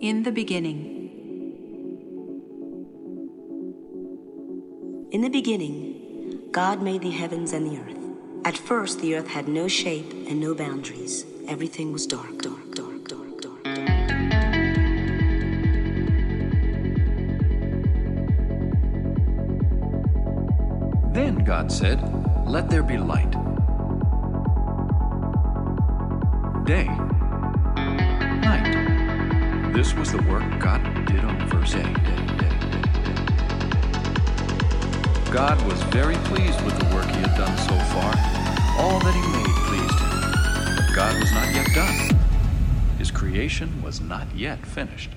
In the beginning. In the beginning, God made the heavens and the earth. At first, the earth had no shape and no boundaries. Everything was dark, dark, dark, dark, dark, dark. Then God said, Let there be light. Day. This was the work God did on the first day. God was very pleased with the work he had done so far. All that he made pleased him. But God was not yet done. His creation was not yet finished.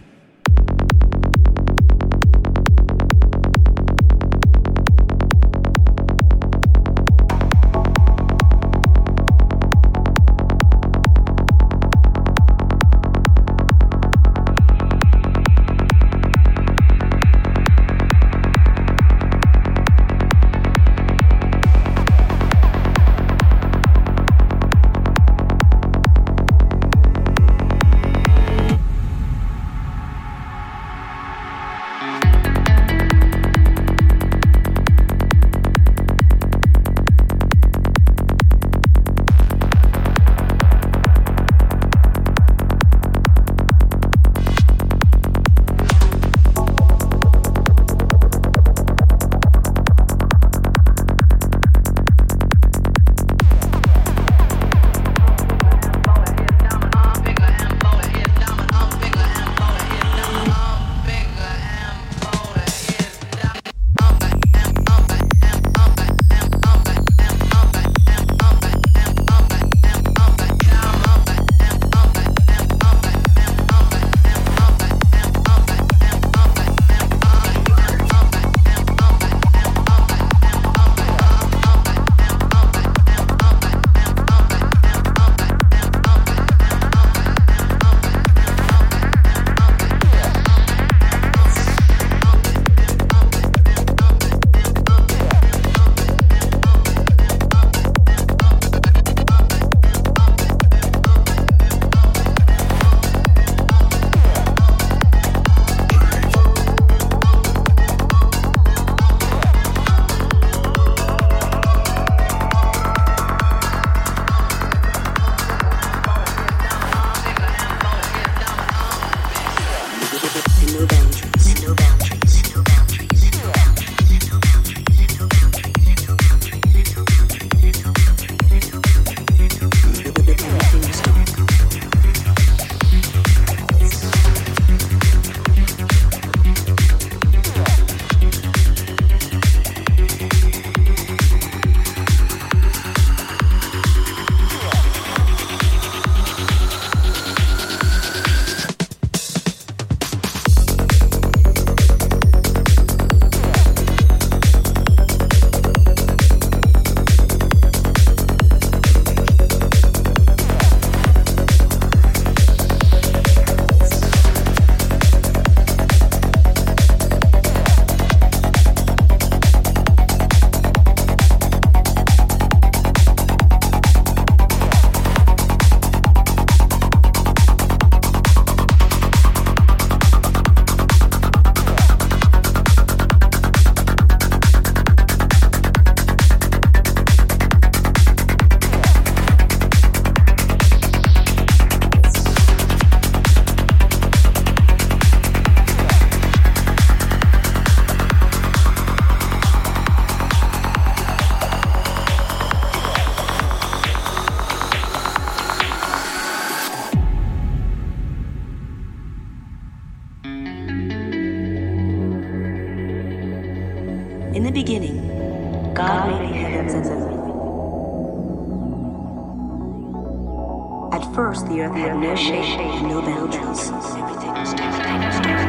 No boundaries. Everything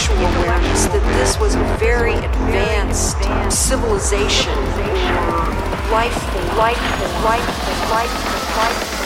intellectual awareness that this was a very advanced civilization. Life, life, life, life, life, life,